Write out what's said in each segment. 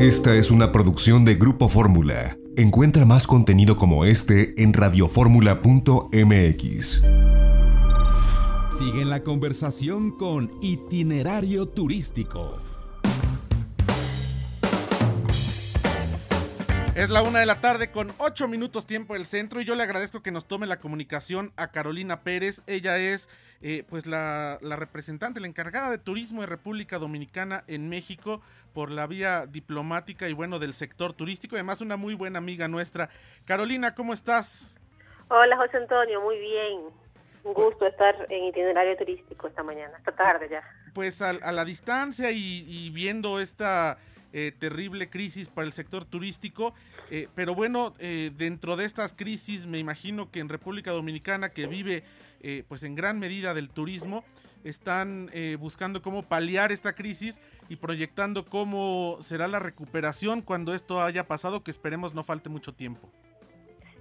Esta es una producción de Grupo Fórmula. Encuentra más contenido como este en radioformula.mx. Sigue la conversación con Itinerario Turístico. Es la una de la tarde con ocho minutos tiempo del centro y yo le agradezco que nos tome la comunicación a Carolina Pérez. Ella es eh, pues la, la, representante, la encargada de turismo de República Dominicana en México por la vía diplomática y bueno del sector turístico. Además una muy buena amiga nuestra. Carolina, ¿cómo estás? Hola José Antonio, muy bien. Un gusto estar en itinerario turístico esta mañana, esta tarde ya. Pues a, a la distancia y, y viendo esta eh, terrible crisis para el sector turístico. Eh, pero bueno, eh, dentro de estas crisis, me imagino que en República Dominicana, que vive pues en gran medida del turismo, están buscando cómo paliar esta crisis y proyectando cómo será la recuperación cuando esto haya pasado, que esperemos no falte mucho tiempo.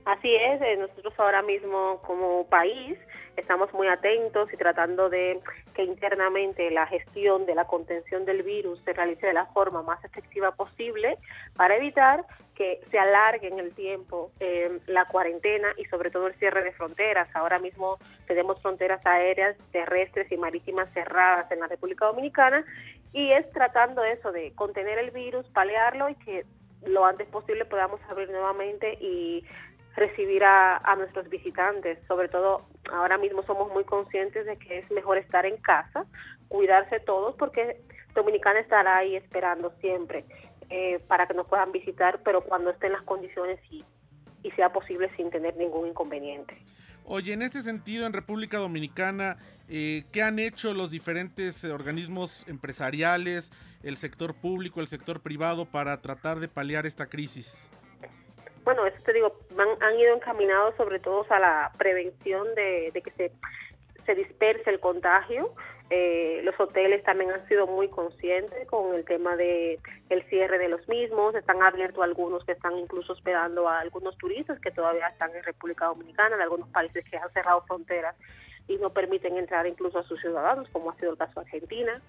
Así es, eh, nosotros ahora mismo como país estamos muy atentos y tratando de que internamente la gestión de la contención del virus se realice de la forma más efectiva posible para evitar que se alargue en el tiempo eh, la cuarentena y sobre todo el cierre de fronteras. Ahora mismo tenemos fronteras aéreas, terrestres y marítimas cerradas en la República Dominicana y es tratando eso de contener el virus, paliarlo y que lo antes posible podamos abrir nuevamente y recibir a, nuestros visitantes. Sobre todo, ahora mismo somos muy conscientes de que es mejor estar en casa, cuidarse todos, porque Dominicana estará ahí esperando siempre eh, para que nos puedan visitar, pero cuando estén las condiciones y, y sea posible sin tener ningún inconveniente. Oye, en este sentido, en República Dominicana, eh, ¿qué han hecho los diferentes organismos empresariales, el sector público, el sector privado para tratar de paliar esta crisis? bueno, eso te digo, han, ido encaminados sobre todo a la prevención de, que se, se disperse el contagio. Eh, los hoteles también han sido muy conscientes con el tema de el cierre de los mismos, están abiertos algunos que están incluso hospedando a algunos turistas que todavía están en República Dominicana, en algunos países que han cerrado fronteras y no permiten entrar incluso a sus ciudadanos, como ha sido el caso de Argentina,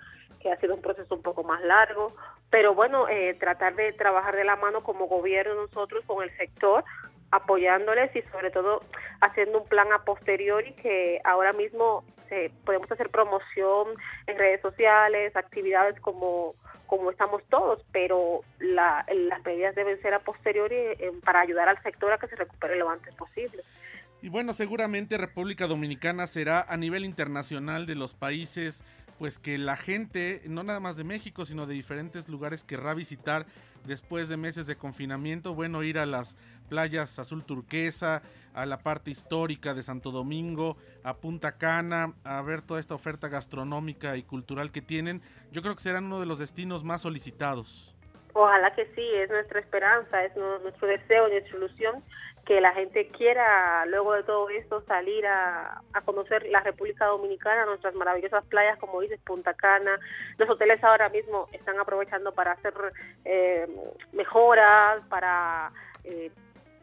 que ha sido un proceso un poco más largo. Pero bueno, eh, tratar de trabajar de la mano como gobierno nosotros con el sector, apoyándoles y sobre todo haciendo un plan a posteriori que ahora mismo eh, podemos hacer promoción en redes sociales, actividades como como estamos todos, pero la, las medidas deben ser a posteriori eh, para ayudar al sector a que se recupere lo antes posible. Y bueno, seguramente República Dominicana será a nivel internacional de los países, pues que la gente, no nada más de México, sino de diferentes lugares querrá visitar después de meses de confinamiento. Bueno, ir a las playas azul turquesa, a la parte histórica de Santo Domingo, a Punta Cana, a ver toda esta oferta gastronómica y cultural que tienen. Yo creo que serán uno de los destinos más solicitados. Ojalá que sí, es nuestra esperanza, es nuestro deseo, nuestra ilusión que la gente quiera luego de todo esto salir a, conocer la República Dominicana, nuestras maravillosas playas, como dices, Punta Cana. Los hoteles ahora mismo están aprovechando para hacer eh, mejoras, para eh,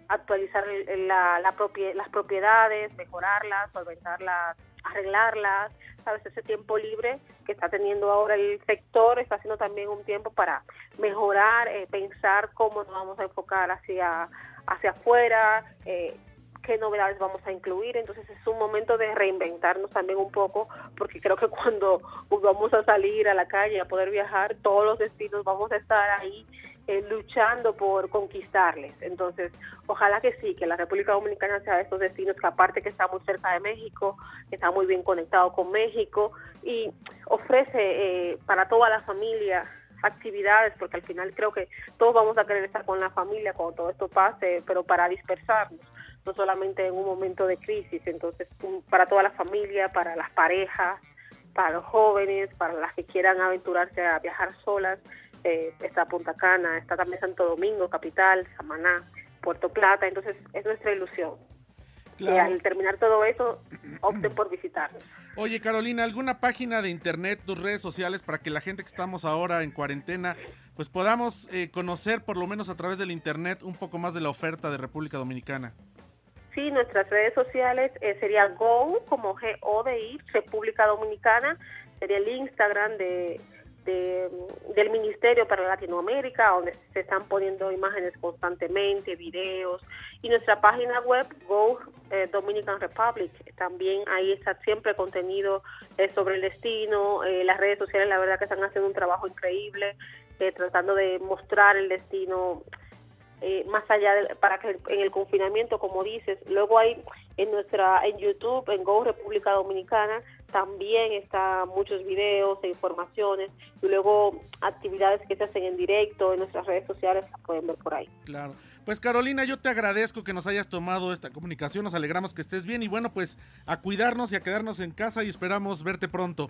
actualizar la, las propiedades, mejorarlas, solventarlas, arreglarlas. Sabes, ese tiempo libre que está teniendo ahora el sector está haciendo también un tiempo para mejorar, eh, pensar cómo nos vamos a enfocar hacia hacia afuera, eh, qué novedades vamos a incluir. Entonces es un momento de reinventarnos también un poco, porque creo que cuando vamos a salir a la calle, a poder viajar, todos los destinos vamos a estar ahí eh, luchando por conquistarles. Entonces, ojalá que sí, que la República Dominicana sea de estos destinos que aparte que está muy cerca de México, que está muy bien conectado con México y ofrece eh, para toda la familia actividades, porque al final creo que todos vamos a querer estar con la familia cuando todo esto pase, pero para dispersarnos, no solamente en un momento de crisis, entonces para toda la familia, para las parejas, para los jóvenes, para las que quieran aventurarse a viajar solas, eh, está Punta Cana, está también Santo Domingo, capital, Samaná, Puerto Plata, entonces es nuestra ilusión. Y al terminar todo eso, opten por visitarnos. Oye, Carolina, ¿alguna página de internet, tus redes sociales, para que la gente que estamos ahora en cuarentena, pues podamos eh, conocer, por lo menos a través del internet, un poco más de la oferta de República Dominicana? Sí, nuestras redes sociales eh, sería Go, como G-O de ir, República Dominicana, sería el Instagram de, del Ministerio para Latinoamérica, donde se están poniendo imágenes constantemente, videos, y nuestra página web Go eh, Dominican Republic, también ahí está siempre contenido eh, sobre el destino, eh, las redes sociales la verdad que están haciendo un trabajo increíble, tratando de mostrar el destino más allá de, para que en el confinamiento, como dices, luego hay en nuestra en YouTube, en Go República Dominicana, también están muchos videos e informaciones y luego actividades que se hacen en directo en nuestras redes sociales las pueden ver por ahí. Claro. Pues Carolina, yo te agradezco que nos hayas tomado esta comunicación, nos alegramos que estés bien y bueno, pues a cuidarnos y a quedarnos en casa y esperamos verte pronto.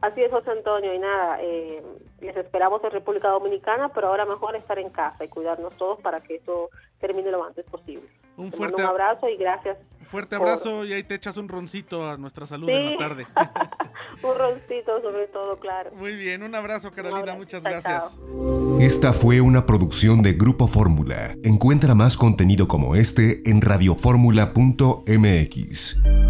Así es, José Antonio, y nada, eh, les esperamos en República Dominicana, pero ahora mejor estar en casa y cuidarnos todos para que esto termine lo antes posible. Un fuerte abrazo y gracias. Fuerte abrazo y ahí te echas un roncito a nuestra salud en la tarde. un roncito sobre todo, claro. Muy bien, un abrazo Carolina, muchas gracias. Esta fue una producción de Grupo Fórmula. Encuentra más contenido como este en radioformula.mx.